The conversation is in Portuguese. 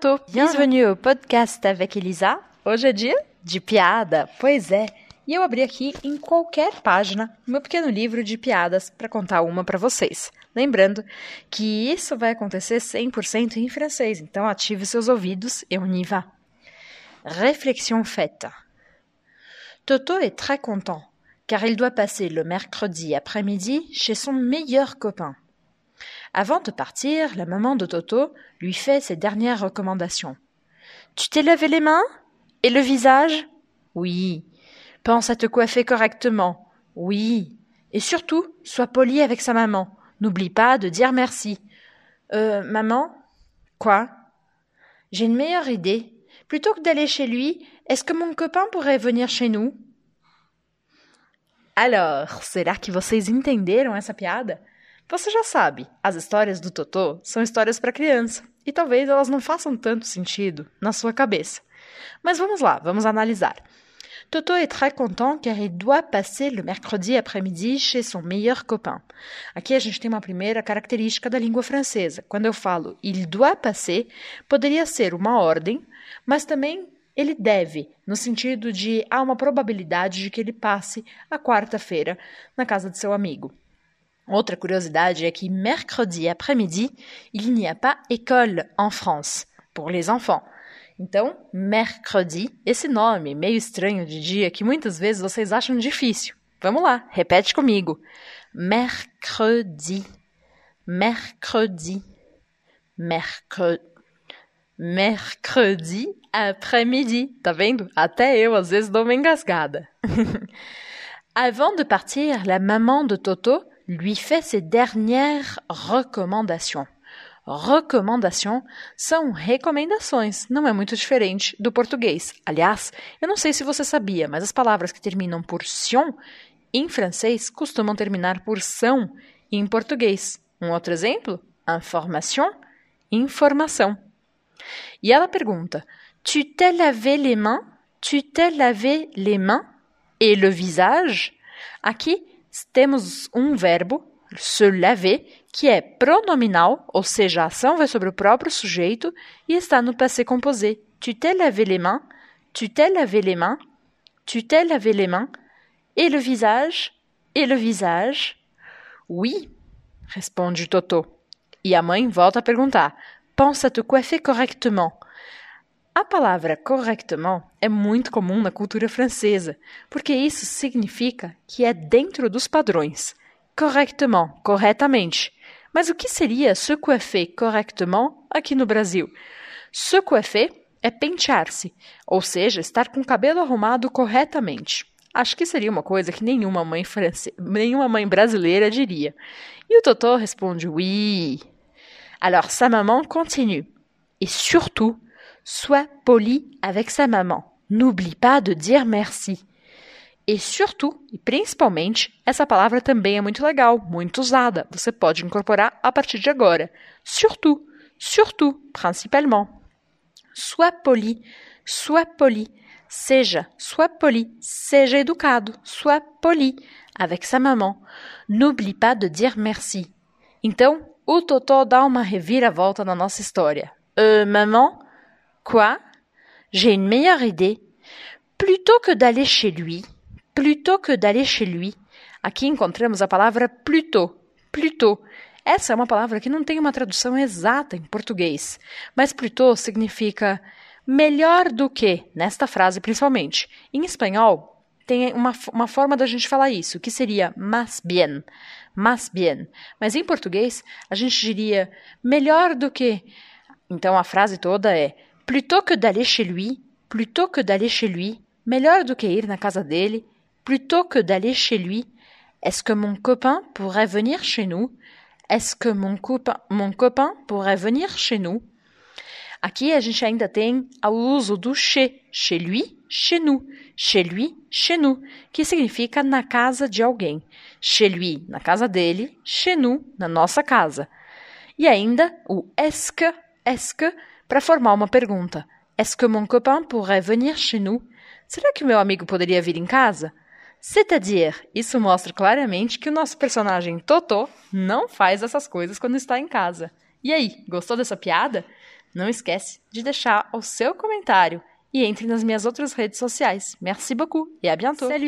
bientôt. Bienvenue au podcast avec Elisa. Hoje é dia de piada. Pois é. E eu abri aqui em qualquer página meu pequeno livro de piadas para contar uma para vocês. Lembrando que isso vai acontecer 100% em francês, então ative seus ouvidos e on y va. Réflexion faite. Toto est très content car il doit passer le mercredi après-midi chez son meilleur copain. Avant de partir, la maman de Toto lui fait ses dernières recommandations. Tu t'es lavé les mains? Et le visage? Oui. Pense à te coiffer correctement? Oui. Et surtout, sois poli avec sa maman. N'oublie pas de dire merci. Euh, maman? Quoi? J'ai une meilleure idée. Plutôt que d'aller chez lui, est-ce que mon copain pourrait venir chez nous? Alors, será que vocês entenderam essa piada? Você já sabe, as histórias do Totô são histórias para criança e talvez elas não façam tanto sentido na sua cabeça. Mas vamos lá, vamos analisar. Toto est très content car il doit passer le mercredi après-midi chez son meilleur copain. Aqui a gente tem uma primeira característica da língua francesa. Quando eu falo il doit passer, poderia ser uma ordem, mas também ele deve, no sentido de há uma probabilidade de que ele passe a quarta-feira na casa de seu amigo. Outra curiosidade é que mercredi après-midi, il n'y a pas école en France pour les enfants. Então, mercredi, esse nome meio estranho de dia que muitas vezes vocês acham difícil. Vamos lá, repete comigo. Mercredi, mercredi, mercredi, mercredi après-midi. Tá vendo? Até eu às vezes dou uma engasgada. Avant de partir, la maman de Toto lui fait ses dernières recommandations. Recomendação são recomendações, não é muito diferente do português. Aliás, eu não sei se você sabia, mas as palavras que terminam por sion em francês costumam terminar por são em português. Um outro exemplo? Information, informação. E ela pergunta: Tu t'es lavé les mains? Tu t'es lavé les mains? Et le visage? Aqui temos um verbo, se laver, que é pronominal, ou seja, a ação vai sobre o próprio sujeito e está no passé composé. Tu t'es lavé les mains, tu t'es lavé les mains, tu t'es lavé les mains, et le visage, et le visage. Oui, responde Toto. E a mãe volta a perguntar: Pense à te coiffer correctement. A palavra correctement é muito comum na cultura francesa, porque isso significa que é dentro dos padrões. Correctement, corretamente. Mas o que seria se coiffer correctement aqui no Brasil? Se coiffer é pentear-se, ou seja, estar com o cabelo arrumado corretamente. Acho que seria uma coisa que nenhuma mãe, france... nenhuma mãe brasileira diria. E o Totó responde oui. Alors sa maman continue. Et surtout, sois poli avec sa maman. N'oublie pas de dire merci. E surtout, e principalmente, essa palavra também é muito legal, muito usada. Você pode incorporar a partir de agora. Surtout, surtout, principalement. Sois poli, sois poli. Seja, sois poli, seja educado, sois poli avec sa maman. N'oublie pas de dire merci. Então, o Totó dá uma reviravolta na nossa história. Euh, maman? Quoi? J'ai une meilleure idée. Plutôt que d'aller chez lui, plutôt que d'aller chez lui. Aqui encontramos a palavra plutôt, plutôt. Essa é uma palavra que não tem uma tradução exata em português, mas plutôt significa melhor do que, nesta frase principalmente. Em espanhol, tem uma, uma forma da gente falar isso, que seria más bien, más bien. Mas em português, a gente diria melhor do que. Então a frase toda é plutôt que d'aller chez lui, plutôt que d'aller chez lui, melhor do que ir na casa dele, plutôt que d'aller chez lui, est-ce que mon copain pourrait venir chez nous? Est-ce que mon copain, mon copain pourrait venir chez nous? Aqui a gente ainda tem o uso do chez, chez lui, chez nous, chez lui, chez nous, que significa na casa de alguém. Chez lui, na casa dele, chez nous, na nossa casa. E ainda o est-ce que, est-ce que, para formar uma pergunta. Est-ce que mon copain pourrait venir chez nous? Será que meu amigo poderia vir em casa? C'est-à-dire, isso mostra claramente que o nosso personagem Totó não faz essas coisas quando está em casa. E aí, gostou dessa piada? Não esquece de deixar o seu comentário e entre nas minhas outras redes sociais. Merci beaucoup et à bientôt. Salut